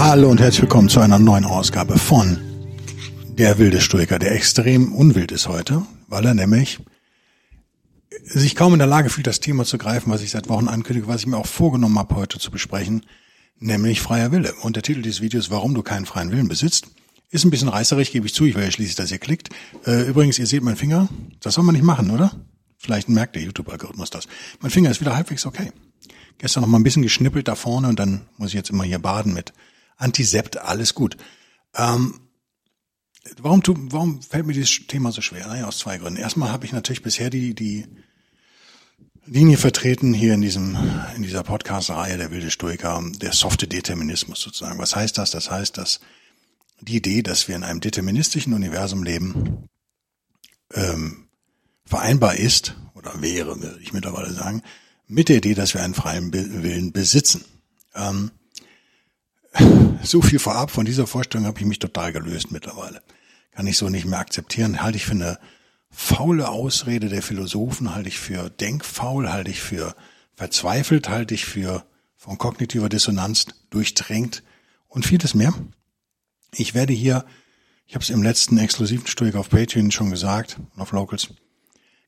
Hallo und herzlich willkommen zu einer neuen Ausgabe von Der wilde Stoiker, der extrem unwild ist heute, weil er nämlich sich kaum in der Lage fühlt, das Thema zu greifen, was ich seit Wochen ankündige, was ich mir auch vorgenommen habe, heute zu besprechen, nämlich freier Wille. Und der Titel dieses Videos, warum du keinen freien Willen besitzt, ist ein bisschen reißerig, gebe ich zu, ich will ja schließlich, dass ihr klickt. Äh, übrigens, ihr seht meinen Finger, das soll man nicht machen, oder? Vielleicht merkt der YouTube-Algorithmus das. Mein Finger ist wieder halbwegs okay. Gestern noch mal ein bisschen geschnippelt da vorne und dann muss ich jetzt immer hier baden mit Antisept, alles gut. Ähm, warum, tu, warum fällt mir dieses Thema so schwer? Naja, aus zwei Gründen. Erstmal habe ich natürlich bisher die, die Linie vertreten hier in diesem, in dieser Podcast-Reihe der wilde Stoiker, der softe Determinismus sozusagen. Was heißt das? Das heißt, dass die Idee, dass wir in einem deterministischen Universum leben, ähm, vereinbar ist, oder wäre, würde ich mittlerweile sagen, mit der Idee, dass wir einen freien Willen besitzen. Ähm, so viel vorab, von dieser Vorstellung habe ich mich total gelöst mittlerweile. Kann ich so nicht mehr akzeptieren. Halte ich für eine faule Ausrede der Philosophen, halte ich für denkfaul, halte ich für verzweifelt, halte ich für von kognitiver Dissonanz durchdrängt und vieles mehr. Ich werde hier, ich habe es im letzten exklusiven Stoik auf Patreon schon gesagt, auf Locals,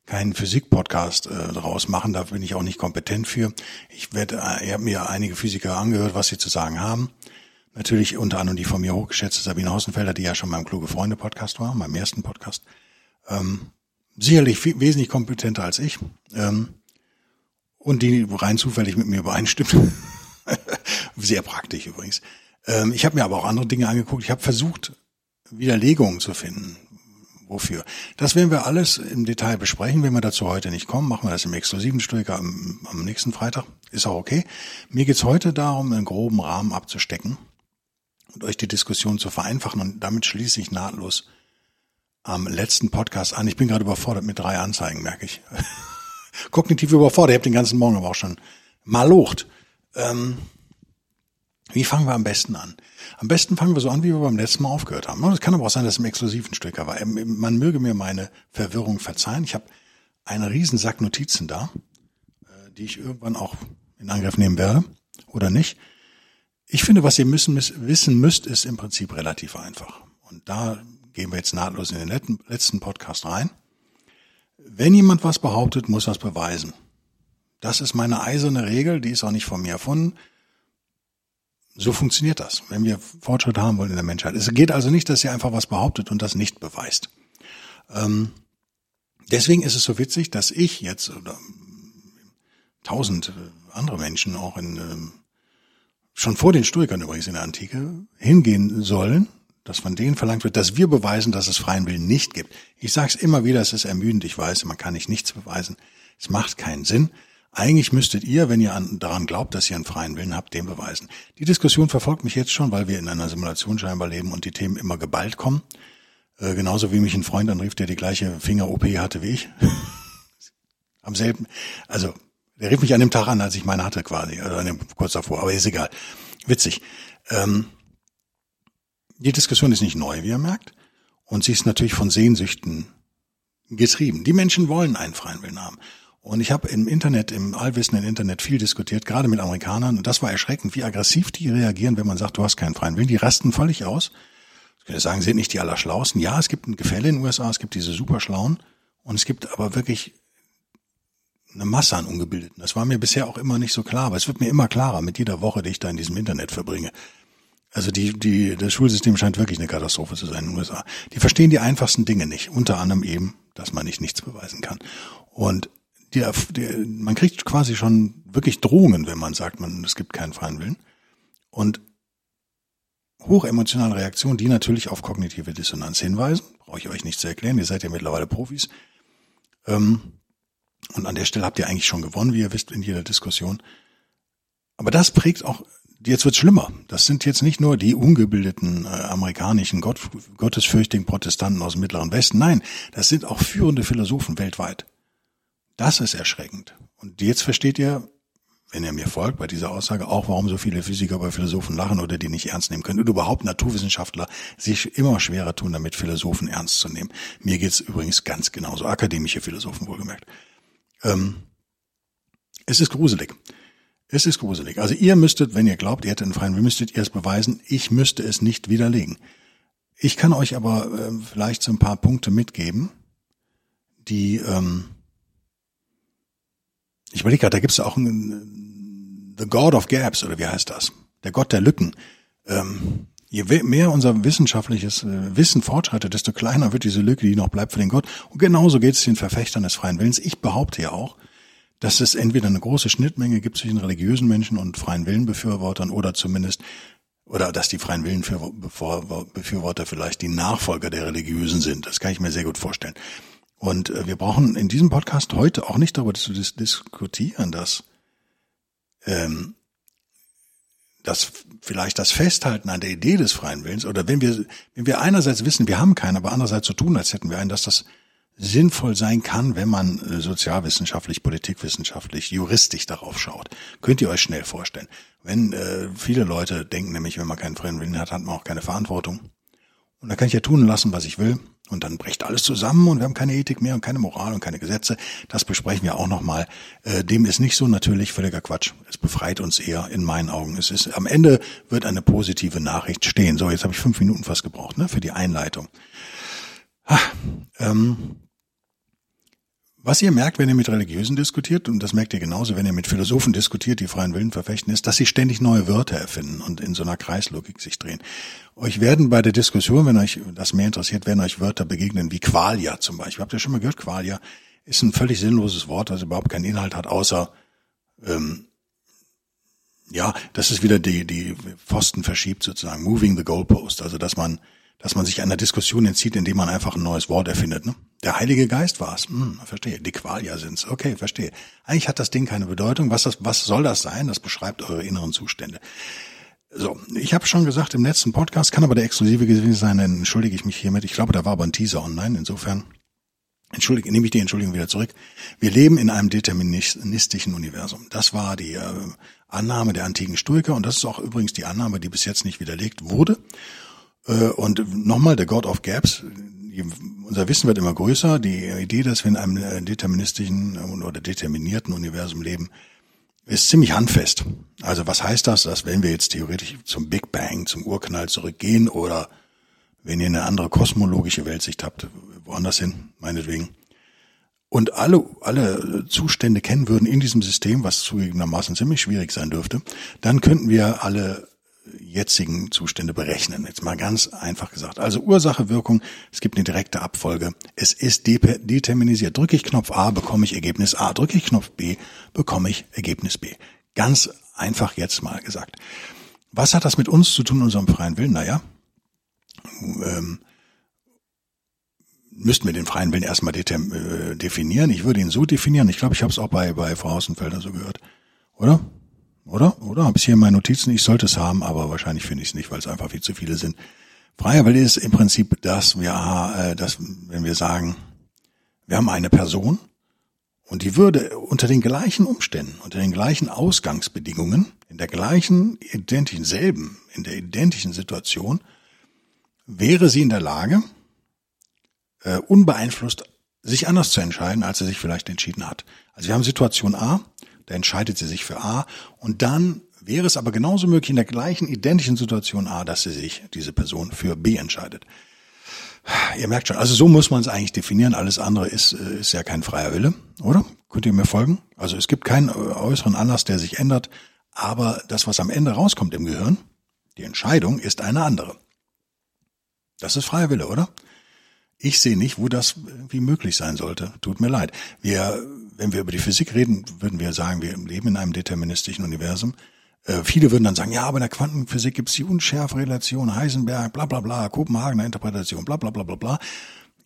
keinen Physik-Podcast äh, daraus machen, da bin ich auch nicht kompetent für. Ich werde, äh, ich habe mir einige Physiker angehört, was sie zu sagen haben. Natürlich unter anderem die von mir hochgeschätzte Sabine Hausenfelder, die ja schon beim Kluge Freunde Podcast war, meinem ersten Podcast. Ähm, sicherlich viel, wesentlich kompetenter als ich. Ähm, und die rein zufällig mit mir übereinstimmt. Sehr praktisch übrigens. Ähm, ich habe mir aber auch andere Dinge angeguckt. Ich habe versucht, Widerlegungen zu finden. Wofür? Das werden wir alles im Detail besprechen. Wenn wir dazu heute nicht kommen, machen wir das im exklusiven Stoiker am, am nächsten Freitag. Ist auch okay. Mir geht's heute darum, einen groben Rahmen abzustecken und euch die Diskussion zu vereinfachen. Und damit schließe ich nahtlos am letzten Podcast an. Ich bin gerade überfordert mit drei Anzeigen, merke ich. Kognitiv überfordert. Ich habe den ganzen Morgen aber auch schon malocht. Ähm, wie fangen wir am besten an? Am besten fangen wir so an, wie wir beim letzten Mal aufgehört haben. Es kann aber auch sein, dass es im exklusiven Stück war. Ähm, man möge mir meine Verwirrung verzeihen. Ich habe einen riesen Sack Notizen da, äh, die ich irgendwann auch in Angriff nehmen werde oder nicht. Ich finde, was ihr müssen, wissen müsst, ist im Prinzip relativ einfach. Und da gehen wir jetzt nahtlos in den letzten Podcast rein. Wenn jemand was behauptet, muss er es beweisen. Das ist meine eiserne Regel, die ist auch nicht von mir erfunden. So funktioniert das, wenn wir Fortschritt haben wollen in der Menschheit. Es geht also nicht, dass ihr einfach was behauptet und das nicht beweist. Ähm, deswegen ist es so witzig, dass ich jetzt oder tausend andere Menschen auch in ähm, schon vor den Stoikern übrigens in der Antike hingehen sollen, dass von denen verlangt wird, dass wir beweisen, dass es freien Willen nicht gibt. Ich sage es immer wieder, es ist ermüdend, ich weiß, man kann nicht nichts beweisen. Es macht keinen Sinn. Eigentlich müsstet ihr, wenn ihr an, daran glaubt, dass ihr einen freien Willen habt, den beweisen. Die Diskussion verfolgt mich jetzt schon, weil wir in einer Simulation scheinbar leben und die Themen immer geballt kommen. Äh, genauso wie mich ein Freund anrief, der die gleiche Finger-OP hatte wie ich. Am selben, also der rief mich an dem Tag an, als ich meine hatte quasi, also dem, kurz davor, aber ist egal. Witzig. Ähm, die Diskussion ist nicht neu, wie ihr merkt, und sie ist natürlich von Sehnsüchten getrieben. Die Menschen wollen einen freien Willen haben. Und ich habe im Internet, im allwissenden Internet viel diskutiert, gerade mit Amerikanern. Und das war erschreckend, wie aggressiv die reagieren, wenn man sagt, du hast keinen freien Willen. Die rasten völlig aus. Ich könnte sagen, sind nicht die Allerschlausten. Ja, es gibt ein Gefälle in den USA, es gibt diese Superschlauen. Und es gibt aber wirklich eine Masse an Ungebildeten. Das war mir bisher auch immer nicht so klar, aber es wird mir immer klarer mit jeder Woche, die ich da in diesem Internet verbringe. Also die, die, das Schulsystem scheint wirklich eine Katastrophe zu sein in den USA. Die verstehen die einfachsten Dinge nicht. Unter anderem eben, dass man nicht nichts beweisen kann. Und die, die, man kriegt quasi schon wirklich Drohungen, wenn man sagt, man, es gibt keinen freien Willen. Und hochemotionale Reaktionen, die natürlich auf kognitive Dissonanz hinweisen, brauche ich euch nicht zu erklären, ihr seid ja mittlerweile Profis. Ähm, und an der Stelle habt ihr eigentlich schon gewonnen, wie ihr wisst, in jeder Diskussion. Aber das prägt auch jetzt wird's schlimmer. Das sind jetzt nicht nur die ungebildeten äh, amerikanischen Gott, gottesfürchtigen Protestanten aus dem Mittleren Westen. Nein, das sind auch führende Philosophen weltweit. Das ist erschreckend. Und jetzt versteht ihr, wenn ihr mir folgt bei dieser Aussage, auch warum so viele Physiker bei Philosophen lachen oder die nicht ernst nehmen können und überhaupt Naturwissenschaftler sich immer schwerer tun, damit Philosophen ernst zu nehmen. Mir geht's übrigens ganz genauso, akademische Philosophen wohlgemerkt. Ähm, es ist gruselig. Es ist gruselig. Also ihr müsstet, wenn ihr glaubt, ihr hättet einen freien Willen, müsstet ihr es beweisen. Ich müsste es nicht widerlegen. Ich kann euch aber äh, vielleicht so ein paar Punkte mitgeben, die ähm, ich überlege gerade, da gibt es auch einen The God of Gaps, oder wie heißt das? Der Gott der Lücken. Ähm, je mehr unser wissenschaftliches äh, Wissen fortschreitet, desto kleiner wird diese Lücke, die noch bleibt für den Gott. Und genauso geht es den Verfechtern des freien Willens. Ich behaupte ja auch, dass es entweder eine große Schnittmenge gibt zwischen religiösen Menschen und freien Willenbefürwortern oder zumindest oder dass die freien Willenbefürworter vielleicht die Nachfolger der Religiösen sind. Das kann ich mir sehr gut vorstellen. Und äh, wir brauchen in diesem Podcast heute auch nicht darüber zu dis diskutieren, dass ähm, dass vielleicht das Festhalten an der Idee des freien Willens oder wenn wir wenn wir einerseits wissen, wir haben keinen, aber andererseits so tun, als hätten wir einen, dass das sinnvoll sein kann, wenn man äh, sozialwissenschaftlich, politikwissenschaftlich, juristisch darauf schaut. Könnt ihr euch schnell vorstellen. Wenn äh, viele Leute denken nämlich, wenn man keinen freien Willen hat, hat man auch keine Verantwortung. Und da kann ich ja tun lassen, was ich will. Und dann bricht alles zusammen und wir haben keine Ethik mehr und keine Moral und keine Gesetze. Das besprechen wir auch nochmal. Äh, dem ist nicht so natürlich völliger Quatsch. Es befreit uns eher in meinen Augen. Es ist am Ende wird eine positive Nachricht stehen. So, jetzt habe ich fünf Minuten fast gebraucht ne, für die Einleitung. Ha, ähm, was ihr merkt, wenn ihr mit Religiösen diskutiert, und das merkt ihr genauso, wenn ihr mit Philosophen diskutiert, die freien Willen verfechten, ist, dass sie ständig neue Wörter erfinden und in so einer Kreislogik sich drehen. Euch werden bei der Diskussion, wenn euch das mehr interessiert, werden euch Wörter begegnen wie Qualia zum Beispiel. Habt ihr schon mal gehört? Qualia ist ein völlig sinnloses Wort, das überhaupt keinen Inhalt hat, außer ähm, ja, dass es wieder die, die Pfosten verschiebt sozusagen, moving the goalpost, also dass man dass man sich einer Diskussion entzieht, indem man einfach ein neues Wort erfindet. Ne? Der Heilige Geist war es. Hm, verstehe. Die Qualia sind's. Okay, verstehe. Eigentlich hat das Ding keine Bedeutung. Was, das, was soll das sein? Das beschreibt eure inneren Zustände. So, ich habe schon gesagt im letzten Podcast, kann aber der exklusive gewesen sein, dann entschuldige ich mich hiermit. Ich glaube, da war aber ein Teaser online. Insofern entschuldige, nehme ich die Entschuldigung wieder zurück. Wir leben in einem deterministischen Universum. Das war die äh, Annahme der antiken Stoiker und das ist auch übrigens die Annahme, die bis jetzt nicht widerlegt wurde. Äh, und nochmal, der God of Gaps, unser Wissen wird immer größer. Die Idee, dass wir in einem äh, deterministischen oder determinierten Universum leben, ist ziemlich handfest. Also was heißt das? Dass wenn wir jetzt theoretisch zum Big Bang, zum Urknall zurückgehen oder wenn ihr eine andere kosmologische Weltsicht habt, woanders hin, meinetwegen, und alle, alle Zustände kennen würden in diesem System, was zugegebenermaßen ziemlich schwierig sein dürfte, dann könnten wir alle jetzigen Zustände berechnen. Jetzt mal ganz einfach gesagt. Also Ursache, Wirkung, es gibt eine direkte Abfolge. Es ist determinisiert. Drücke ich Knopf A, bekomme ich Ergebnis A. Drücke ich Knopf B, bekomme ich Ergebnis B. Ganz einfach jetzt mal gesagt. Was hat das mit uns zu tun, unserem freien Willen? Naja, ähm, müssten wir den freien Willen erstmal äh, definieren. Ich würde ihn so definieren. Ich glaube, ich habe es auch bei, bei Frau Außenfelder so gehört. Oder? Oder? Habe ich hier in meinen Notizen? Ich sollte es haben, aber wahrscheinlich finde ich es nicht, weil es einfach viel zu viele sind. Freier Wille ist im Prinzip das, wir, äh, das, wenn wir sagen, wir haben eine Person und die würde unter den gleichen Umständen, unter den gleichen Ausgangsbedingungen, in der gleichen identischen, selben, in der identischen Situation, wäre sie in der Lage, äh, unbeeinflusst sich anders zu entscheiden, als sie sich vielleicht entschieden hat. Also wir haben Situation A, da entscheidet sie sich für A und dann wäre es aber genauso möglich in der gleichen identischen Situation A, dass sie sich, diese Person, für B entscheidet. Ihr merkt schon, also so muss man es eigentlich definieren. Alles andere ist, äh, ist ja kein freier Wille, oder? Könnt ihr mir folgen? Also es gibt keinen äußeren Anlass, der sich ändert, aber das, was am Ende rauskommt im Gehirn, die Entscheidung ist eine andere. Das ist freier Wille, oder? Ich sehe nicht, wo das irgendwie möglich sein sollte. Tut mir leid. Wir wenn wir über die Physik reden, würden wir sagen, wir leben in einem deterministischen Universum. Äh, viele würden dann sagen, ja, aber in der Quantenphysik gibt es die Unschärferelation, Heisenberg, bla bla bla, Kopenhagener Interpretation, bla bla bla bla bla.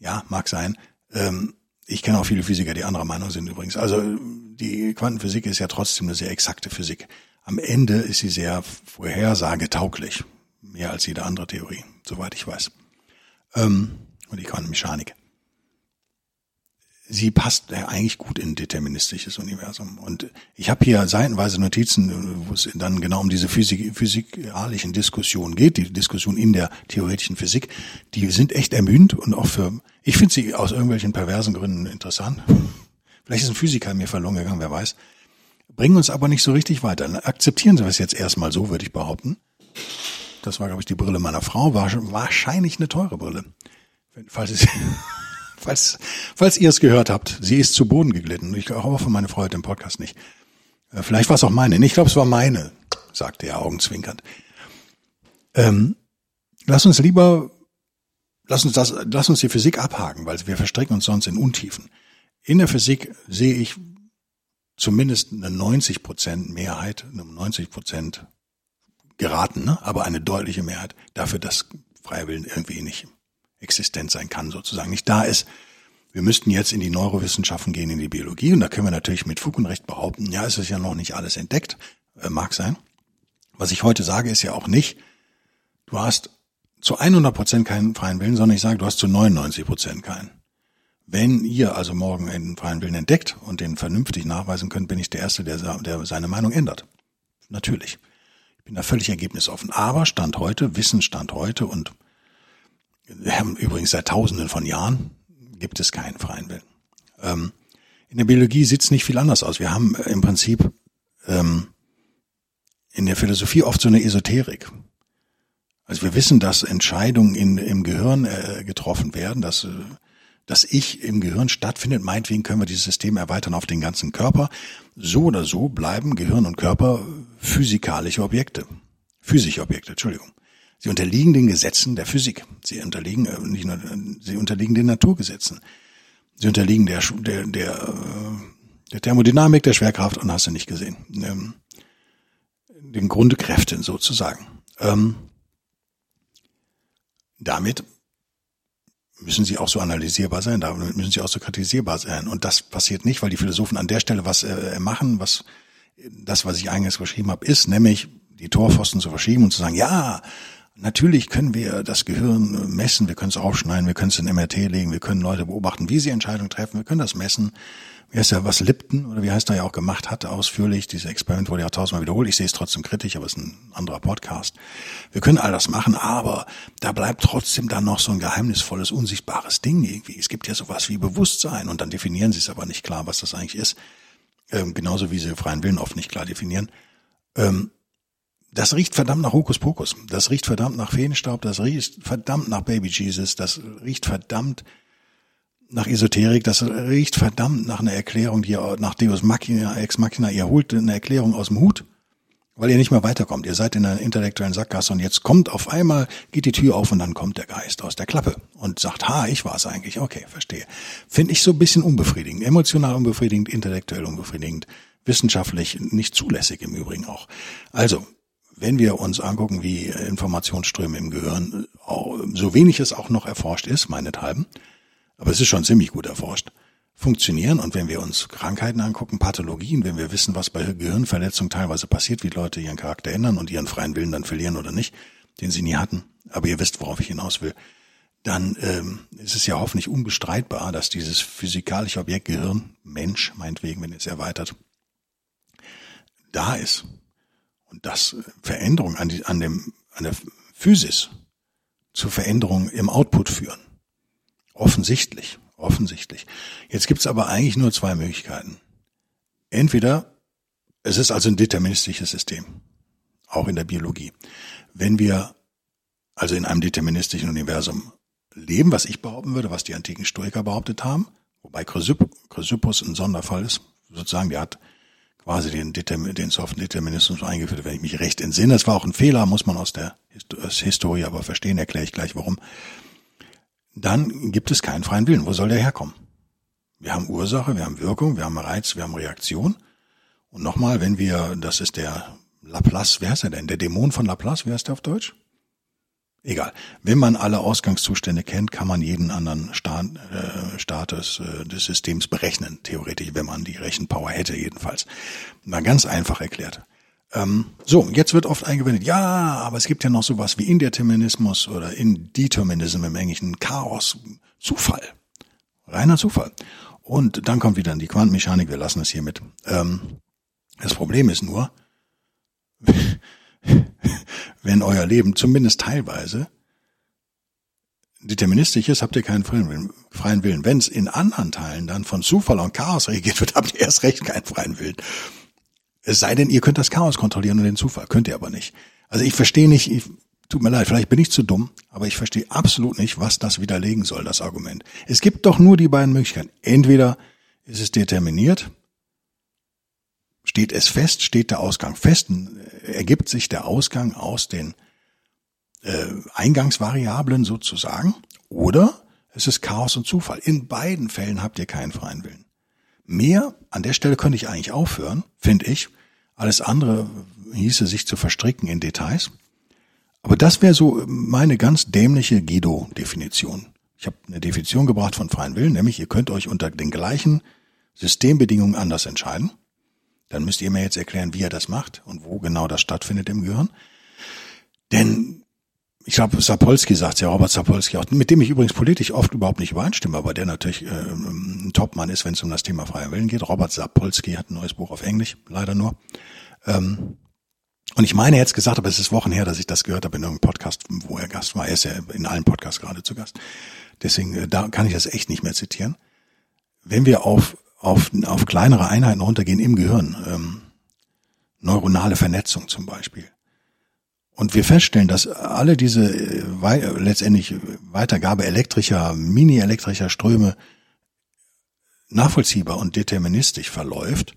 Ja, mag sein. Ähm, ich kenne auch viele Physiker, die anderer Meinung sind übrigens. Also die Quantenphysik ist ja trotzdem eine sehr exakte Physik. am Ende ist sie sehr vorhersagetauglich. Mehr als jede andere Theorie, soweit ich weiß. Ähm, und die Quantenmechanik sie passt ja eigentlich gut in deterministisches Universum. Und ich habe hier seitenweise Notizen, wo es dann genau um diese Physik, physikalischen Diskussionen geht, die Diskussion in der theoretischen Physik. Die sind echt ermüdend und auch für, ich finde sie aus irgendwelchen perversen Gründen interessant. Vielleicht ist ein Physiker mir verloren gegangen, wer weiß. Bringen uns aber nicht so richtig weiter. Akzeptieren Sie es jetzt erstmal so, würde ich behaupten. Das war, glaube ich, die Brille meiner Frau. War wahrscheinlich eine teure Brille. Falls es falls, falls ihr es gehört habt, sie ist zu Boden geglitten. Ich hoffe, meine Frau hört den Podcast nicht. Äh, vielleicht war es auch meine. Ich glaube, es war meine, sagte er augenzwinkernd. Ähm, lass uns lieber, lass uns das, lass uns die Physik abhaken, weil wir verstricken uns sonst in Untiefen. In der Physik sehe ich zumindest eine 90 Prozent Mehrheit, eine 90 Prozent geraten, ne? aber eine deutliche Mehrheit dafür, dass Freiwillen irgendwie nicht existent sein kann, sozusagen nicht da ist. Wir müssten jetzt in die Neurowissenschaften gehen, in die Biologie, und da können wir natürlich mit Fug und Recht behaupten, ja, es ist ja noch nicht alles entdeckt, äh, mag sein. Was ich heute sage, ist ja auch nicht, du hast zu 100 Prozent keinen freien Willen, sondern ich sage, du hast zu 99 Prozent keinen. Wenn ihr also morgen einen freien Willen entdeckt und den vernünftig nachweisen könnt, bin ich der Erste, der, der seine Meinung ändert. Natürlich. Ich bin da völlig ergebnisoffen. Aber Stand heute, Wissensstand heute und übrigens seit Tausenden von Jahren gibt es keinen freien Willen. Ähm, in der Biologie sieht es nicht viel anders aus. Wir haben im Prinzip ähm, in der Philosophie oft so eine Esoterik. Also wir wissen, dass Entscheidungen in, im Gehirn äh, getroffen werden, dass äh, das Ich im Gehirn stattfindet. Meinetwegen können wir dieses System erweitern auf den ganzen Körper. So oder so bleiben Gehirn und Körper physikalische Objekte. Physische Objekte, Entschuldigung. Sie unterliegen den Gesetzen der Physik. Sie unterliegen äh, nicht nur, sie unterliegen den Naturgesetzen. Sie unterliegen der der der, äh, der Thermodynamik, der Schwerkraft und hast du nicht gesehen. Ähm, den Grundkräften sozusagen. Ähm, damit müssen sie auch so analysierbar sein, damit müssen sie auch so kritisierbar sein. Und das passiert nicht, weil die Philosophen an der Stelle was äh, machen, was das, was ich eingangs beschrieben habe, ist, nämlich die Torpfosten zu verschieben und zu sagen, ja, Natürlich können wir das Gehirn messen, wir können es aufschneiden, wir können es in MRT legen, wir können Leute beobachten, wie sie Entscheidungen treffen, wir können das messen. Wie heißt ja, was Lipton oder wie heißt er ja auch gemacht hatte, ausführlich. Dieses Experiment wurde ja tausendmal wiederholt. Ich sehe es trotzdem kritisch, aber es ist ein anderer Podcast. Wir können all das machen, aber da bleibt trotzdem dann noch so ein geheimnisvolles, unsichtbares Ding irgendwie. Es gibt ja sowas wie Bewusstsein und dann definieren sie es aber nicht klar, was das eigentlich ist. Ähm, genauso wie sie freien Willen oft nicht klar definieren. Ähm, das riecht verdammt nach Hokuspokus. Das riecht verdammt nach Feenstaub. Das riecht verdammt nach Baby Jesus. Das riecht verdammt nach Esoterik. Das riecht verdammt nach einer Erklärung, die ihr, nach Deus Machina, Ex Machina. Ihr holt eine Erklärung aus dem Hut, weil ihr nicht mehr weiterkommt. Ihr seid in einer intellektuellen Sackgasse und jetzt kommt auf einmal, geht die Tür auf und dann kommt der Geist aus der Klappe und sagt, ha, ich war's eigentlich. Okay, verstehe. Finde ich so ein bisschen unbefriedigend. Emotional unbefriedigend, intellektuell unbefriedigend wissenschaftlich nicht zulässig im Übrigen auch. Also, wenn wir uns angucken, wie Informationsströme im Gehirn, so wenig es auch noch erforscht ist, meinethalben, aber es ist schon ziemlich gut erforscht, funktionieren. Und wenn wir uns Krankheiten angucken, Pathologien, wenn wir wissen, was bei Gehirnverletzungen teilweise passiert, wie Leute ihren Charakter ändern und ihren freien Willen dann verlieren oder nicht, den sie nie hatten, aber ihr wisst, worauf ich hinaus will, dann ähm, ist es ja hoffentlich unbestreitbar, dass dieses physikalische Objekt Gehirn, Mensch, meinetwegen, wenn es erweitert, da ist dass Veränderungen an, die, an, dem, an der Physis zu Veränderungen im Output führen. Offensichtlich, offensichtlich. Jetzt gibt's aber eigentlich nur zwei Möglichkeiten. Entweder es ist also ein deterministisches System, auch in der Biologie. Wenn wir also in einem deterministischen Universum leben, was ich behaupten würde, was die antiken Stoiker behauptet haben, wobei Chrysippus ein Sonderfall ist, sozusagen, der hat quasi den, Determin den soften Determinismus eingeführt, wenn ich mich recht entsinne. Es war auch ein Fehler, muss man aus der Historie aber verstehen, erkläre ich gleich warum. Dann gibt es keinen freien Willen. Wo soll der herkommen? Wir haben Ursache, wir haben Wirkung, wir haben Reiz, wir haben Reaktion. Und nochmal, wenn wir, das ist der Laplace, wer heißt er denn? Der Dämon von Laplace, wer ist der auf Deutsch? Egal. Wenn man alle Ausgangszustände kennt, kann man jeden anderen Staat, äh, Status äh, des Systems berechnen, theoretisch, wenn man die Rechenpower hätte jedenfalls. Mal ganz einfach erklärt. Ähm, so, jetzt wird oft eingewendet, ja, aber es gibt ja noch sowas wie Indeterminismus oder Indeterminism im Englischen, Chaos, Zufall. Reiner Zufall. Und dann kommt wieder die Quantenmechanik, wir lassen es hiermit. Ähm, das Problem ist nur, wenn euer Leben zumindest teilweise deterministisch ist, habt ihr keinen freien Willen. Freien Willen. Wenn es in anderen Teilen dann von Zufall und Chaos regiert wird, habt ihr erst recht keinen freien Willen. Es sei denn, ihr könnt das Chaos kontrollieren und den Zufall. Könnt ihr aber nicht. Also ich verstehe nicht, ich, tut mir leid, vielleicht bin ich zu dumm, aber ich verstehe absolut nicht, was das widerlegen soll, das Argument. Es gibt doch nur die beiden Möglichkeiten. Entweder ist es determiniert, steht es fest, steht der Ausgang fest, ergibt sich der Ausgang aus den äh, Eingangsvariablen sozusagen, oder es ist Chaos und Zufall. In beiden Fällen habt ihr keinen freien Willen. Mehr, an der Stelle könnte ich eigentlich aufhören, finde ich. Alles andere hieße sich zu verstricken in Details. Aber das wäre so meine ganz dämliche Guido-Definition. Ich habe eine Definition gebracht von freien Willen, nämlich ihr könnt euch unter den gleichen Systembedingungen anders entscheiden. Dann müsst ihr mir jetzt erklären, wie ihr das macht und wo genau das stattfindet im Gehirn. Denn ich glaube, Sapolsky sagt ja, Robert Sapolsky, auch, mit dem ich übrigens politisch oft überhaupt nicht übereinstimme, aber der natürlich äh, ein Topmann ist, wenn es um das Thema freier Willen geht. Robert Sapolsky hat ein neues Buch auf Englisch, leider nur. Ähm, und ich meine jetzt gesagt, aber es ist Wochen her, dass ich das gehört habe in irgendeinem Podcast, wo er Gast war. Er ist ja in allen Podcasts gerade zu Gast. Deswegen, äh, da kann ich das echt nicht mehr zitieren. Wenn wir auf, auf, auf kleinere Einheiten runtergehen im Gehirn, ähm, neuronale Vernetzung zum Beispiel, und wir feststellen, dass alle diese äh, letztendlich Weitergabe elektrischer, mini-elektrischer Ströme nachvollziehbar und deterministisch verläuft,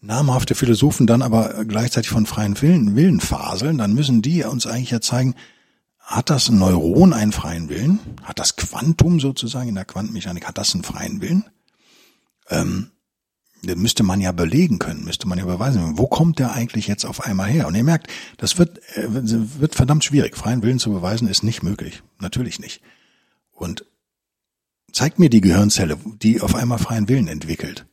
namhafte Philosophen dann aber gleichzeitig von freien Willen, Willen faseln, dann müssen die uns eigentlich ja zeigen, hat das Neuron einen freien Willen? Hat das Quantum sozusagen in der Quantenmechanik, hat das einen freien Willen? Ähm, den müsste man ja belegen können, müsste man ja beweisen. Wo kommt der eigentlich jetzt auf einmal her? Und ihr merkt, das wird, äh, wird verdammt schwierig. Freien Willen zu beweisen ist nicht möglich. Natürlich nicht. Und zeigt mir die Gehirnzelle, die auf einmal freien Willen entwickelt.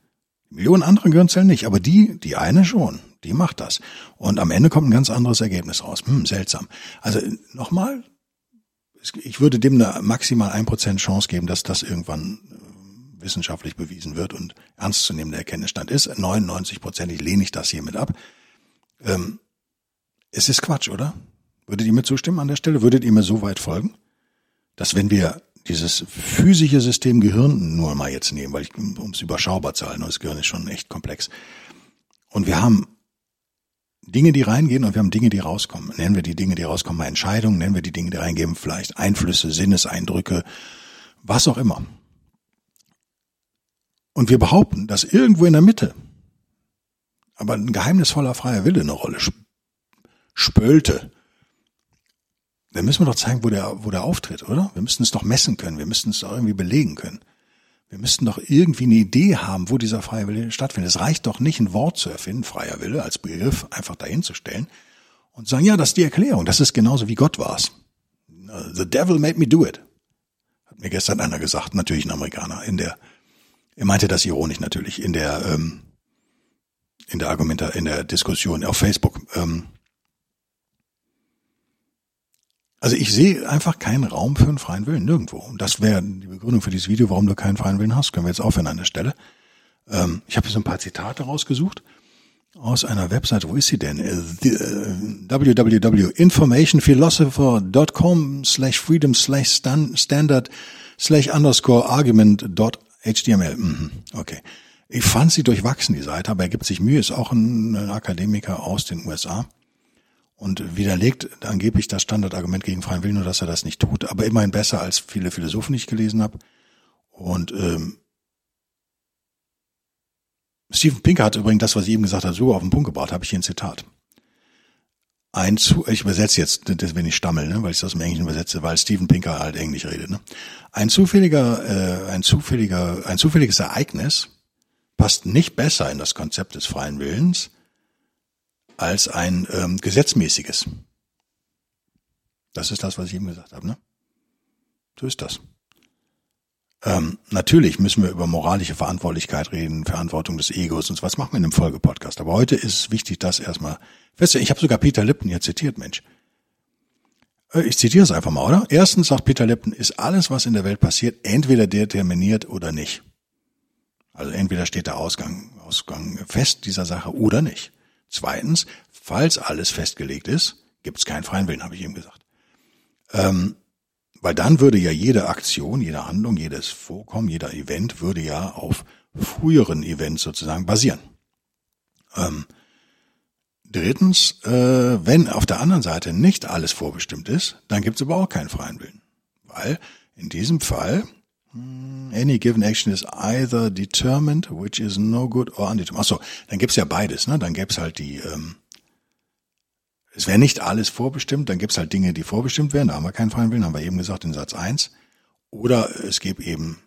Millionen andere Gehirnzellen nicht, aber die, die eine schon, die macht das. Und am Ende kommt ein ganz anderes Ergebnis raus. Hm, seltsam. Also nochmal, ich würde dem eine maximal ein Prozent Chance geben, dass das irgendwann wissenschaftlich bewiesen wird und ernstzunehmender Erkenntnisstand ist. 99-prozentig lehne ich das hiermit ab. Ähm, es ist Quatsch, oder? Würdet ihr mir zustimmen an der Stelle? Würdet ihr mir so weit folgen, dass wenn wir dieses physische System Gehirn nur mal jetzt nehmen, weil ich, um es überschaubar zu halten, das Gehirn ist schon echt komplex. Und wir haben Dinge, die reingehen und wir haben Dinge, die rauskommen. Nennen wir die Dinge, die rauskommen, mal Entscheidungen, nennen wir die Dinge, die reingehen, vielleicht Einflüsse, Sinneseindrücke, was auch immer. Und wir behaupten, dass irgendwo in der Mitte aber ein geheimnisvoller freier Wille eine Rolle spölte. Dann müssen wir doch zeigen, wo der, wo der auftritt, oder? Wir müssen es doch messen können. Wir müssen es doch irgendwie belegen können. Wir müssten doch irgendwie eine Idee haben, wo dieser freie Wille stattfindet. Es reicht doch nicht, ein Wort zu erfinden, freier Wille, als Begriff einfach dahin zu stellen und sagen, ja, das ist die Erklärung. Das ist genauso wie Gott war's. The devil made me do it. Hat mir gestern einer gesagt, natürlich ein Amerikaner, in der er meinte das ironisch natürlich in der ähm, in der Argumenta in der Diskussion auf Facebook. Ähm, also ich sehe einfach keinen Raum für einen freien Willen nirgendwo. Und das wäre die Begründung für dieses Video, warum du keinen freien Willen hast. Können wir jetzt aufhören an der Stelle. Ähm, ich habe hier so ein paar Zitate rausgesucht aus einer Website. Wo ist sie denn? Äh, äh, www.informationphilosopher.com slash freedom slash standard slash underscore argument dot HTML, mhm. okay. Ich fand sie durchwachsen, die Seite, aber er gibt sich Mühe, ist auch ein, ein Akademiker aus den USA und widerlegt angeblich das Standardargument gegen freien Willen, nur dass er das nicht tut, aber immerhin besser als viele Philosophen, die ich gelesen habe. Und ähm, Steven Pinker hat übrigens das, was ich eben gesagt habe, so auf den Punkt gebracht, habe ich hier ein Zitat ein zu, ich übersetze jetzt, wenn ich stammel, ne, weil ich das dem Englischen übersetze, weil Steven Pinker halt Englisch redet. Ne? Ein zufälliger, äh, ein zufälliger, ein zufälliges Ereignis passt nicht besser in das Konzept des freien Willens als ein ähm, gesetzmäßiges. Das ist das, was ich eben gesagt habe. Ne? So ist das. Ähm, natürlich müssen wir über moralische Verantwortlichkeit reden, Verantwortung des Egos und so was machen wir in einem Folgepodcast. Aber heute ist es wichtig, das erstmal festzustellen. Ich habe sogar Peter Lipton hier zitiert, Mensch. Äh, ich zitiere es einfach mal, oder? Erstens sagt Peter Lipton, ist alles, was in der Welt passiert, entweder determiniert oder nicht. Also entweder steht der Ausgang, Ausgang fest dieser Sache oder nicht. Zweitens, falls alles festgelegt ist, gibt es keinen freien Willen, habe ich eben gesagt. Ähm, weil dann würde ja jede Aktion, jede Handlung, jedes Vorkommen, jeder Event würde ja auf früheren Events sozusagen basieren. Ähm, drittens, äh, wenn auf der anderen Seite nicht alles vorbestimmt ist, dann gibt es aber auch keinen freien Willen. Weil in diesem Fall Any given action is either determined, which is no good, or undetermined. Achso, dann gibt's ja beides, ne? Dann gäb's halt die, ähm, es wäre nicht alles vorbestimmt, dann gibt's halt Dinge, die vorbestimmt werden, da haben wir keinen freien Willen, haben wir eben gesagt in Satz eins. Oder es gibt eben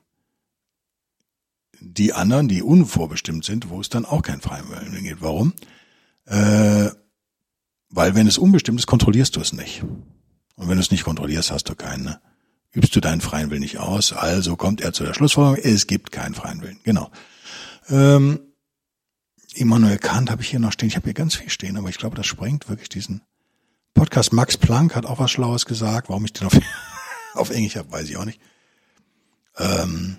die anderen, die unvorbestimmt sind, wo es dann auch keinen freien Willen gibt. Warum? Äh, weil wenn es unbestimmt ist, kontrollierst du es nicht. Und wenn du es nicht kontrollierst, hast du keinen. Ne? Übst du deinen freien Willen nicht aus. Also kommt er zu der Schlussfolgerung, es gibt keinen freien Willen. Genau. Ähm, Immanuel Kant habe ich hier noch stehen. Ich habe hier ganz viel stehen, aber ich glaube, das sprengt wirklich diesen Podcast. Max Planck hat auch was Schlaues gesagt. Warum ich den auf, auf Englisch habe, weiß ich auch nicht. Ähm,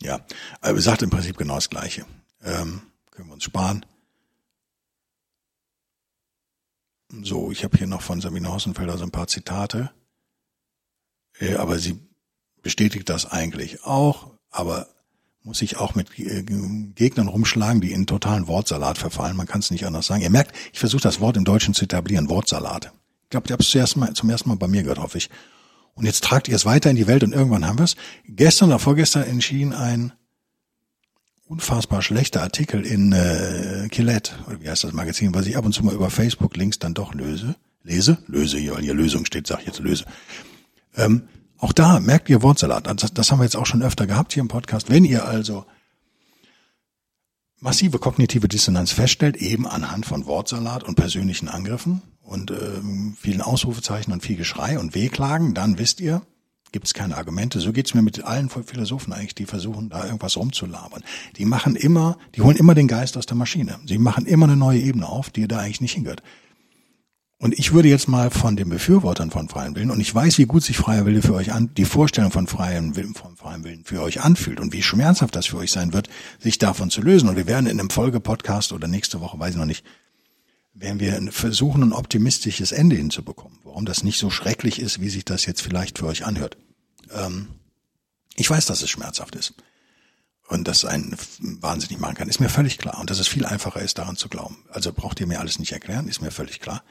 ja, er sagt im Prinzip genau das Gleiche. Ähm, können wir uns sparen. So, ich habe hier noch von Sabine Hossenfelder so ein paar Zitate. Äh, aber sie bestätigt das eigentlich auch, aber muss sich auch mit äh, Gegnern rumschlagen, die in totalen Wortsalat verfallen. Man kann es nicht anders sagen. Ihr merkt, ich versuche das Wort im Deutschen zu etablieren, Wortsalat. Ich glaube, ihr habt es zuerst mal, zum ersten Mal bei mir gehört, hoffe ich. Und jetzt tragt ihr es weiter in die Welt und irgendwann haben wir es. Gestern oder vorgestern entschieden ein unfassbar schlechter Artikel in äh, Killet, oder wie heißt das Magazin, was ich ab und zu mal über Facebook Links dann doch löse, lese, löse hier, weil hier Lösung steht, sag ich jetzt löse. Ähm, auch da merkt ihr Wortsalat. Das, das haben wir jetzt auch schon öfter gehabt hier im Podcast. Wenn ihr also massive kognitive Dissonanz feststellt, eben anhand von Wortsalat und persönlichen Angriffen und ähm, vielen Ausrufezeichen und viel Geschrei und Wehklagen, dann wisst ihr, gibt es keine Argumente. So geht's mir mit allen Philosophen eigentlich, die versuchen, da irgendwas rumzulabern. Die machen immer, die holen immer den Geist aus der Maschine. Sie machen immer eine neue Ebene auf, die da eigentlich nicht hingehört. Und ich würde jetzt mal von den Befürwortern von freien Willen, und ich weiß, wie gut sich freier Wille für euch an, die Vorstellung von freiem Willen, von freiem Willen für euch anfühlt und wie schmerzhaft das für euch sein wird, sich davon zu lösen. Und wir werden in einem Folgepodcast oder nächste Woche, weiß ich noch nicht, werden wir versuchen, ein optimistisches Ende hinzubekommen. Warum das nicht so schrecklich ist, wie sich das jetzt vielleicht für euch anhört. Ähm, ich weiß, dass es schmerzhaft ist. Und dass einen wahnsinnig machen kann, ist mir völlig klar. Und dass es viel einfacher ist, daran zu glauben. Also braucht ihr mir alles nicht erklären, ist mir völlig klar.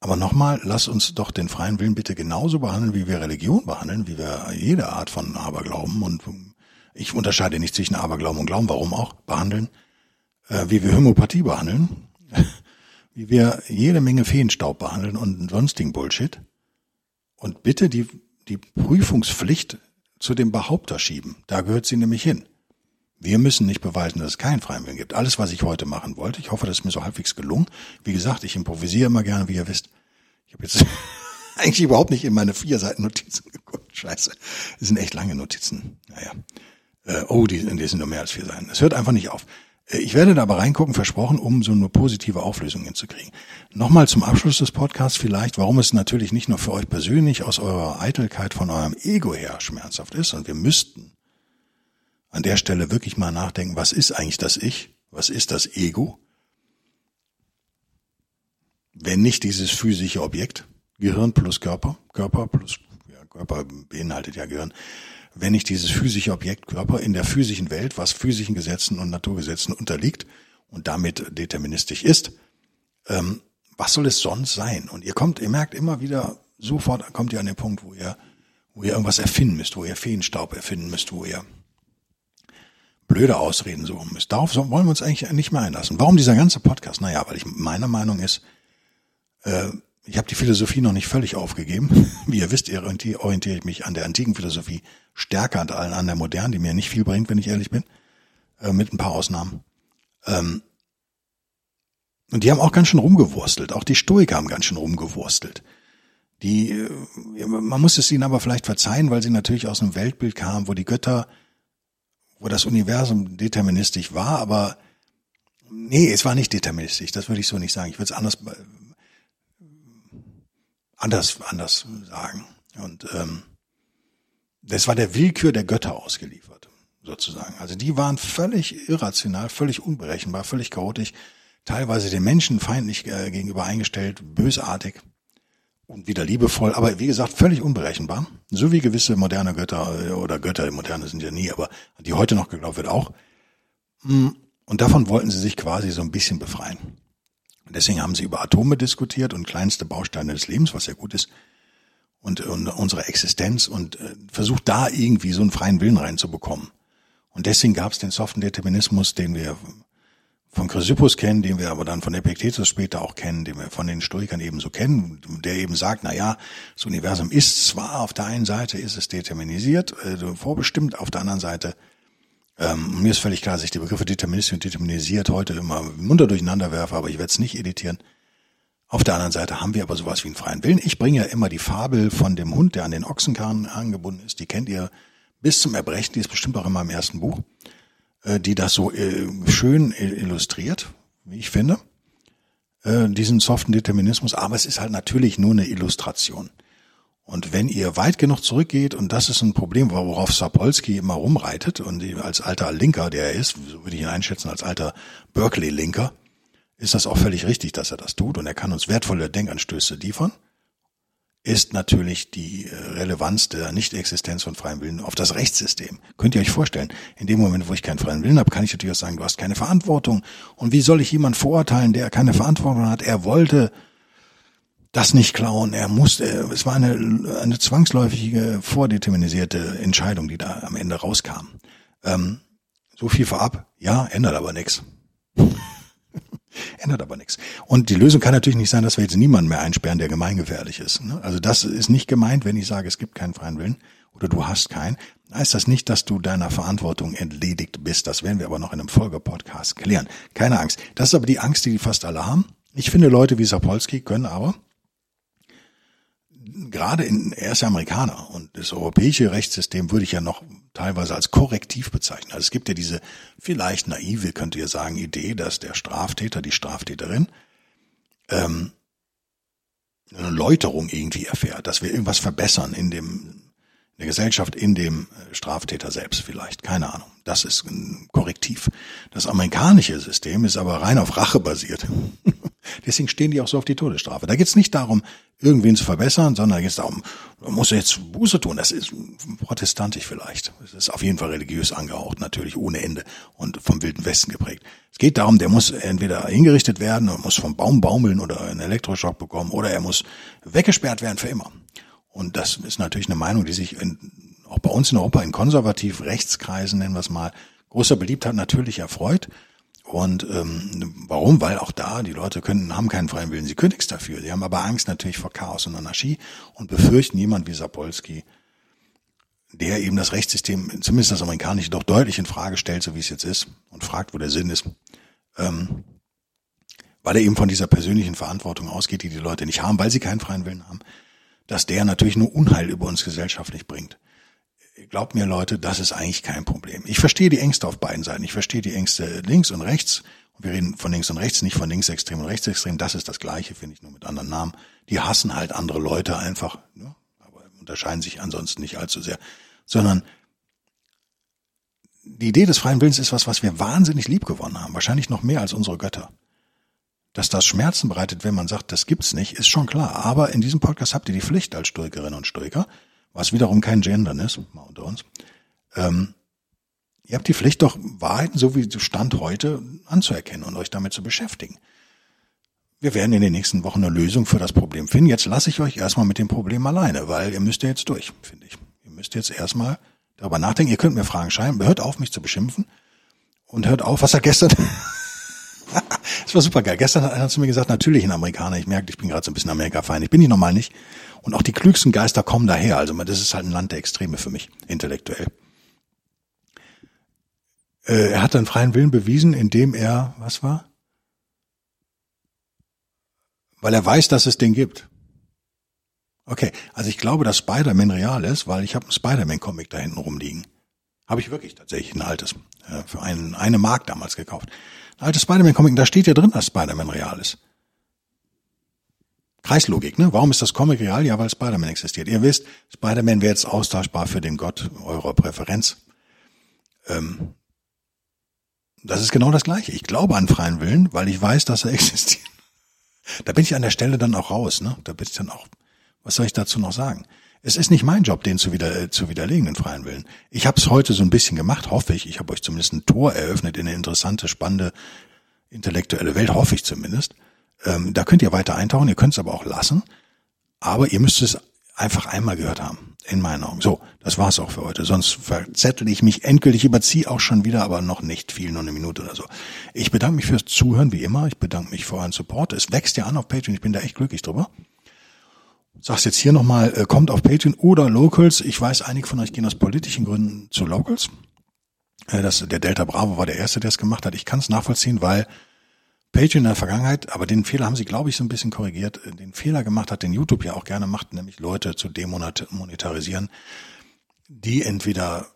Aber nochmal, lass uns doch den freien Willen bitte genauso behandeln, wie wir Religion behandeln, wie wir jede Art von Aberglauben und ich unterscheide nicht zwischen Aberglauben und Glauben, warum auch, behandeln, äh, wie wir Homöopathie behandeln, wie wir jede Menge Feenstaub behandeln und sonstigen Bullshit. Und bitte die, die Prüfungspflicht zu dem Behaupter schieben. Da gehört sie nämlich hin. Wir müssen nicht beweisen, dass es keinen freien Willen gibt. Alles, was ich heute machen wollte, ich hoffe, das ist mir so halbwegs gelungen. Wie gesagt, ich improvisiere immer gerne, wie ihr wisst. Ich habe jetzt eigentlich überhaupt nicht in meine vier Seiten Notizen geguckt. Scheiße. Das sind echt lange Notizen. Naja. Äh, oh, die, die sind nur mehr als vier Seiten. Es hört einfach nicht auf. Ich werde da aber reingucken, versprochen, um so eine positive Auflösung hinzukriegen. Nochmal zum Abschluss des Podcasts vielleicht, warum es natürlich nicht nur für euch persönlich aus eurer Eitelkeit von eurem Ego her schmerzhaft ist, und wir müssten an der Stelle wirklich mal nachdenken, was ist eigentlich das Ich? Was ist das Ego? Wenn nicht dieses physische Objekt, Gehirn plus Körper, Körper plus, ja, Körper beinhaltet ja Gehirn, wenn nicht dieses physische Objekt Körper in der physischen Welt, was physischen Gesetzen und Naturgesetzen unterliegt und damit deterministisch ist, ähm, was soll es sonst sein? Und ihr kommt, ihr merkt immer wieder, sofort kommt ihr an den Punkt, wo ihr, wo ihr irgendwas erfinden müsst, wo ihr Feenstaub erfinden müsst, wo ihr blöde Ausreden suchen müsst. Darauf wollen wir uns eigentlich nicht mehr einlassen. Warum dieser ganze Podcast? Naja, weil ich meiner Meinung ist, äh, ich habe die Philosophie noch nicht völlig aufgegeben. Wie ihr wisst, orientiere ich mich an der antiken Philosophie stärker als an der modernen, die mir nicht viel bringt, wenn ich ehrlich bin, äh, mit ein paar Ausnahmen. Ähm, und die haben auch ganz schön rumgewurstelt. Auch die Stoiker haben ganz schön rumgewurstelt. die, äh, man muss es ihnen aber vielleicht verzeihen, weil sie natürlich aus einem Weltbild kamen, wo die Götter, wo das Universum deterministisch war, aber nee, es war nicht deterministisch, das würde ich so nicht sagen. Ich würde es anders, anders, anders sagen. Und ähm, das war der Willkür der Götter ausgeliefert, sozusagen. Also die waren völlig irrational, völlig unberechenbar, völlig chaotisch, teilweise den Menschen feindlich äh, gegenüber eingestellt, bösartig und wieder liebevoll, aber wie gesagt, völlig unberechenbar. So wie gewisse moderne Götter äh, oder Götter, moderne sind ja nie, aber die heute noch geglaubt wird auch. Mm, und davon wollten sie sich quasi so ein bisschen befreien. Deswegen haben sie über Atome diskutiert und kleinste Bausteine des Lebens, was ja gut ist und, und unsere Existenz und äh, versucht da irgendwie so einen freien Willen reinzubekommen. Und deswegen gab es den soften Determinismus, den wir von Chrysippus kennen, den wir aber dann von Epictetus später auch kennen, den wir von den Stoikern ebenso kennen, der eben sagt, na ja, das Universum ist zwar auf der einen Seite ist es determinisiert, äh, vorbestimmt, auf der anderen Seite ähm, mir ist völlig klar, dass ich die Begriffe deterministisch und determinisiert heute immer munter durcheinander werfe, aber ich werde es nicht editieren. Auf der anderen Seite haben wir aber sowas wie einen freien Willen. Ich bringe ja immer die Fabel von dem Hund, der an den Ochsenkarren angebunden ist. Die kennt ihr bis zum Erbrechen. Die ist bestimmt auch in meinem ersten Buch, äh, die das so äh, schön illustriert, wie ich finde, äh, diesen soften Determinismus. Aber es ist halt natürlich nur eine Illustration. Und wenn ihr weit genug zurückgeht, und das ist ein Problem, worauf Sapolsky immer rumreitet, und als alter Linker, der er ist, so würde ich ihn einschätzen, als alter Berkeley-Linker, ist das auch völlig richtig, dass er das tut und er kann uns wertvolle Denkanstöße liefern, ist natürlich die äh, Relevanz der Nichtexistenz von freiem Willen auf das Rechtssystem. Könnt ihr euch vorstellen, in dem Moment, wo ich keinen freien Willen habe, kann ich natürlich auch sagen, du hast keine Verantwortung. Und wie soll ich jemanden verurteilen, der keine Verantwortung hat? Er wollte das nicht klauen, er musste, es war eine, eine zwangsläufige, vordeterminisierte Entscheidung, die da am Ende rauskam. Ähm, so viel vorab, ja, ändert aber nichts. Ändert aber nichts. Und die Lösung kann natürlich nicht sein, dass wir jetzt niemanden mehr einsperren, der gemeingefährlich ist. Ne? Also das ist nicht gemeint, wenn ich sage, es gibt keinen freien Willen oder du hast keinen. Heißt das nicht, dass du deiner Verantwortung entledigt bist. Das werden wir aber noch in einem Folgepodcast klären. Keine Angst. Das ist aber die Angst, die fast alle haben. Ich finde, Leute wie Sapolsky können aber gerade in, er ist ja Amerikaner und das europäische Rechtssystem würde ich ja noch teilweise als korrektiv bezeichnen. Also es gibt ja diese vielleicht naive, könnte ihr sagen, Idee, dass der Straftäter, die Straftäterin, ähm, eine Läuterung irgendwie erfährt, dass wir irgendwas verbessern in dem der Gesellschaft, in dem äh, Straftäter selbst vielleicht. Keine Ahnung. Das ist ein Korrektiv. Das amerikanische System ist aber rein auf Rache basiert. Deswegen stehen die auch so auf die Todesstrafe. Da geht es nicht darum, irgendwen zu verbessern, sondern da geht es darum, man muss jetzt Buße tun. Das ist protestantisch vielleicht. Es ist auf jeden Fall religiös angehaucht, natürlich ohne Ende und vom Wilden Westen geprägt. Es geht darum, der muss entweder hingerichtet werden und muss vom Baum baumeln oder einen Elektroschock bekommen oder er muss weggesperrt werden für immer. Und das ist natürlich eine Meinung, die sich in, auch bei uns in Europa in konservativ Rechtskreisen, nennen wir es mal, großer Beliebtheit natürlich erfreut. Und ähm, warum? Weil auch da die Leute können, haben keinen freien Willen, sie können nichts dafür. Sie haben aber Angst natürlich vor Chaos und Anarchie und befürchten jemand wie Sapolsky, der eben das Rechtssystem, zumindest das amerikanische, doch deutlich in Frage stellt, so wie es jetzt ist, und fragt, wo der Sinn ist. Ähm, weil er eben von dieser persönlichen Verantwortung ausgeht, die die Leute nicht haben, weil sie keinen freien Willen haben, dass der natürlich nur Unheil über uns gesellschaftlich bringt glaubt mir Leute, das ist eigentlich kein Problem. Ich verstehe die Ängste auf beiden Seiten. Ich verstehe die Ängste links und rechts. Wir reden von links und rechts, nicht von linksextrem und rechtsextrem. Das ist das Gleiche, finde ich, nur mit anderen Namen. Die hassen halt andere Leute einfach, ne? aber unterscheiden sich ansonsten nicht allzu sehr. Sondern die Idee des freien Willens ist was, was wir wahnsinnig lieb gewonnen haben. Wahrscheinlich noch mehr als unsere Götter. Dass das Schmerzen bereitet, wenn man sagt, das gibt's nicht, ist schon klar. Aber in diesem Podcast habt ihr die Pflicht als Stoikerinnen und Stoiker, was wiederum kein Gendern ist, mal unter uns, ähm, ihr habt die Pflicht doch Wahrheiten, so wie Stand heute, anzuerkennen und euch damit zu beschäftigen. Wir werden in den nächsten Wochen eine Lösung für das Problem finden. Jetzt lasse ich euch erstmal mit dem Problem alleine, weil ihr müsst ja jetzt durch, finde ich. Ihr müsst jetzt erstmal darüber nachdenken. Ihr könnt mir Fragen schreiben. Hört auf, mich zu beschimpfen. Und hört auf, was er gestern... Es war super geil. Gestern hat einer zu mir gesagt, natürlich ein Amerikaner. Ich merke, ich bin gerade so ein bisschen Amerika-Fein. Ich bin ich normal nicht. Und auch die klügsten Geister kommen daher. Also das ist halt ein Land der Extreme für mich, intellektuell. Äh, er hat einen freien Willen bewiesen, indem er, was war? Weil er weiß, dass es den gibt. Okay, also ich glaube, dass Spider-Man real ist, weil ich habe einen Spider-Man-Comic da hinten rumliegen. Habe ich wirklich tatsächlich ein altes, äh, für einen, eine Mark damals gekauft. Ein altes Spider-Man-Comic, da steht ja drin, dass Spider-Man real ist. Kreislogik, ne? Warum ist das Comic real? Ja, weil Spider-Man existiert. Ihr wisst, Spider-Man wäre jetzt austauschbar für den Gott eurer Präferenz. Ähm, das ist genau das Gleiche. Ich glaube an freien Willen, weil ich weiß, dass er existiert. Da bin ich an der Stelle dann auch raus, ne? Da bin ich dann auch, was soll ich dazu noch sagen? Es ist nicht mein Job, den zu, wieder, äh, zu widerlegen, den freien Willen. Ich habe es heute so ein bisschen gemacht, hoffe ich. Ich habe euch zumindest ein Tor eröffnet in eine interessante, spannende, intellektuelle Welt, hoffe ich zumindest. Ähm, da könnt ihr weiter eintauchen, ihr könnt es aber auch lassen. Aber ihr müsst es einfach einmal gehört haben, in meinen Augen. So, das war's auch für heute. Sonst verzettel ich mich endgültig, überziehe auch schon wieder, aber noch nicht viel, nur eine Minute oder so. Ich bedanke mich fürs Zuhören, wie immer. Ich bedanke mich für euren Support. Es wächst ja an auf Patreon, ich bin da echt glücklich drüber sag's jetzt hier nochmal, äh, kommt auf Patreon oder Locals. Ich weiß, einige von euch gehen aus politischen Gründen zu Locals. Äh, das, der Delta Bravo war der Erste, der es gemacht hat. Ich kann es nachvollziehen, weil Patreon in der Vergangenheit, aber den Fehler haben sie, glaube ich, so ein bisschen korrigiert, äh, den Fehler gemacht hat, den YouTube ja auch gerne macht, nämlich Leute zu demonetarisieren, die entweder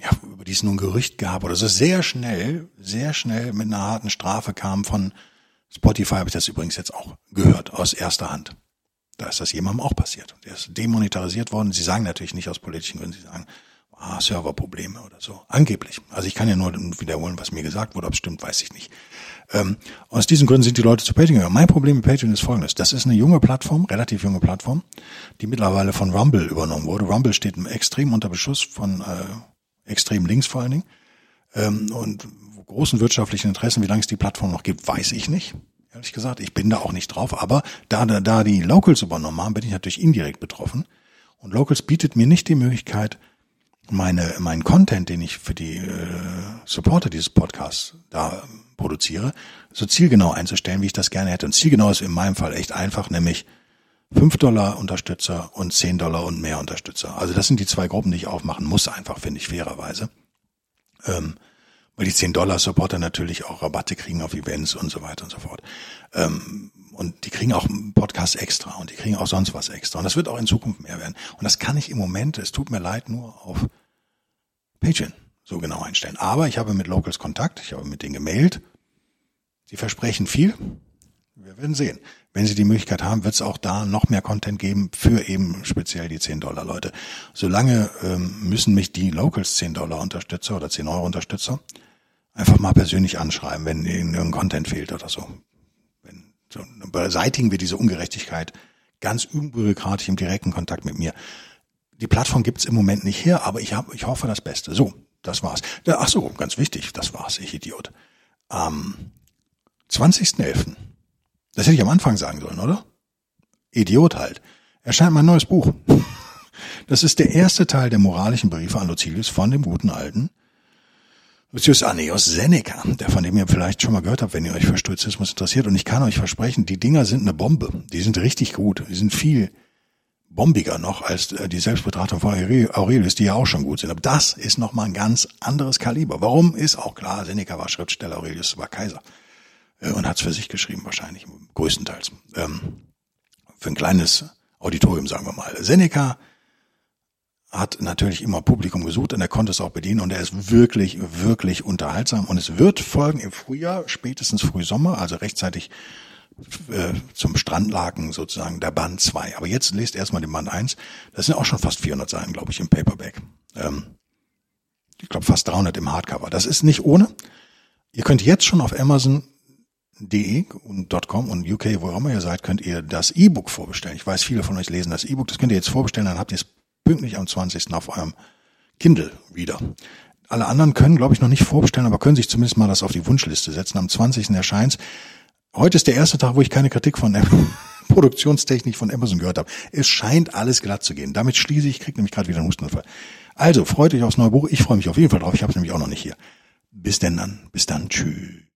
ja, über die es nun Gerücht gab oder so sehr schnell, sehr schnell mit einer harten Strafe kam von Spotify, habe ich das übrigens jetzt auch gehört, aus erster Hand. Da ist das jemandem auch passiert. Der ist demonetarisiert worden. Sie sagen natürlich nicht aus politischen Gründen, sie sagen, ah, Serverprobleme oder so. Angeblich. Also ich kann ja nur wiederholen, was mir gesagt wurde. Ob es stimmt, weiß ich nicht. Ähm, aus diesen Gründen sind die Leute zu Patreon gegangen. Mein Problem mit Patreon ist folgendes. Das ist eine junge Plattform, relativ junge Plattform, die mittlerweile von Rumble übernommen wurde. Rumble steht extrem unter Beschuss von äh, extrem links vor allen Dingen. Ähm, und großen wirtschaftlichen Interessen, wie lange es die Plattform noch gibt, weiß ich nicht ehrlich gesagt. Ich bin da auch nicht drauf, aber da, da, da die Locals übernommen haben, bin ich natürlich indirekt betroffen. Und Locals bietet mir nicht die Möglichkeit, meine, meinen Content, den ich für die äh, Supporter dieses Podcasts da produziere, so zielgenau einzustellen, wie ich das gerne hätte. Und zielgenau ist in meinem Fall echt einfach, nämlich 5 Dollar Unterstützer und 10 Dollar und mehr Unterstützer. Also das sind die zwei Gruppen, die ich aufmachen muss, einfach, finde ich, fairerweise. Ähm, weil die 10 Dollar Supporter natürlich auch Rabatte kriegen auf Events und so weiter und so fort. Ähm, und die kriegen auch einen Podcast extra und die kriegen auch sonst was extra. Und das wird auch in Zukunft mehr werden. Und das kann ich im Moment, es tut mir leid, nur auf Patreon so genau einstellen. Aber ich habe mit Locals Kontakt, ich habe mit denen gemailt. Sie versprechen viel. Wir werden sehen. Wenn Sie die Möglichkeit haben, wird es auch da noch mehr Content geben für eben speziell die 10 Dollar Leute. Solange ähm, müssen mich die Locals 10 Dollar Unterstützer oder 10 Euro Unterstützer einfach mal persönlich anschreiben, wenn irgendein Content fehlt oder so. Wenn, so beseitigen wir diese Ungerechtigkeit ganz unbürokratisch im direkten Kontakt mit mir. Die Plattform gibt's im Moment nicht her, aber ich, hab, ich hoffe das Beste. So, das war's. Ach so, ganz wichtig, das war's, ich Idiot. Am 20.11. Das hätte ich am Anfang sagen sollen, oder? Idiot halt. Erscheint mein neues Buch. Das ist der erste Teil der moralischen Briefe an Lucilius von dem guten alten Lucius Anneus Seneca, der von dem ihr vielleicht schon mal gehört habt, wenn ihr euch für Stoizismus interessiert. Und ich kann euch versprechen, die Dinger sind eine Bombe. Die sind richtig gut. Die sind viel bombiger noch als äh, die Selbstbetrachtung von Aurelius, die ja auch schon gut sind. Aber das ist nochmal ein ganz anderes Kaliber. Warum ist auch klar, Seneca war Schriftsteller, Aurelius war Kaiser. Äh, und hat es für sich geschrieben, wahrscheinlich, größtenteils. Ähm, für ein kleines Auditorium, sagen wir mal. Seneca hat natürlich immer Publikum gesucht und er konnte es auch bedienen und er ist wirklich, wirklich unterhaltsam und es wird folgen im Frühjahr, spätestens Frühsommer, also rechtzeitig äh, zum Strandlaken sozusagen der Band 2. Aber jetzt lest erstmal den Band 1. Das sind auch schon fast 400 Seiten, glaube ich, im Paperback. Ähm, ich glaube fast 300 im Hardcover. Das ist nicht ohne. Ihr könnt jetzt schon auf Amazon.de und .com und UK, wo immer ihr seid, könnt ihr das E-Book vorbestellen. Ich weiß, viele von euch lesen das E-Book. Das könnt ihr jetzt vorbestellen, dann habt ihr es pünktlich am 20. auf eurem Kindle wieder. Alle anderen können, glaube ich, noch nicht vorbestellen, aber können sich zumindest mal das auf die Wunschliste setzen. Am 20. erscheint Heute ist der erste Tag, wo ich keine Kritik von der Produktionstechnik von Amazon gehört habe. Es scheint alles glatt zu gehen. Damit schließe ich, kriege nämlich gerade wieder einen Hustenanfall. Also, freut euch aufs neue Buch. Ich freue mich auf jeden Fall drauf. Ich habe es nämlich auch noch nicht hier. Bis denn dann. Bis dann. Tschüss.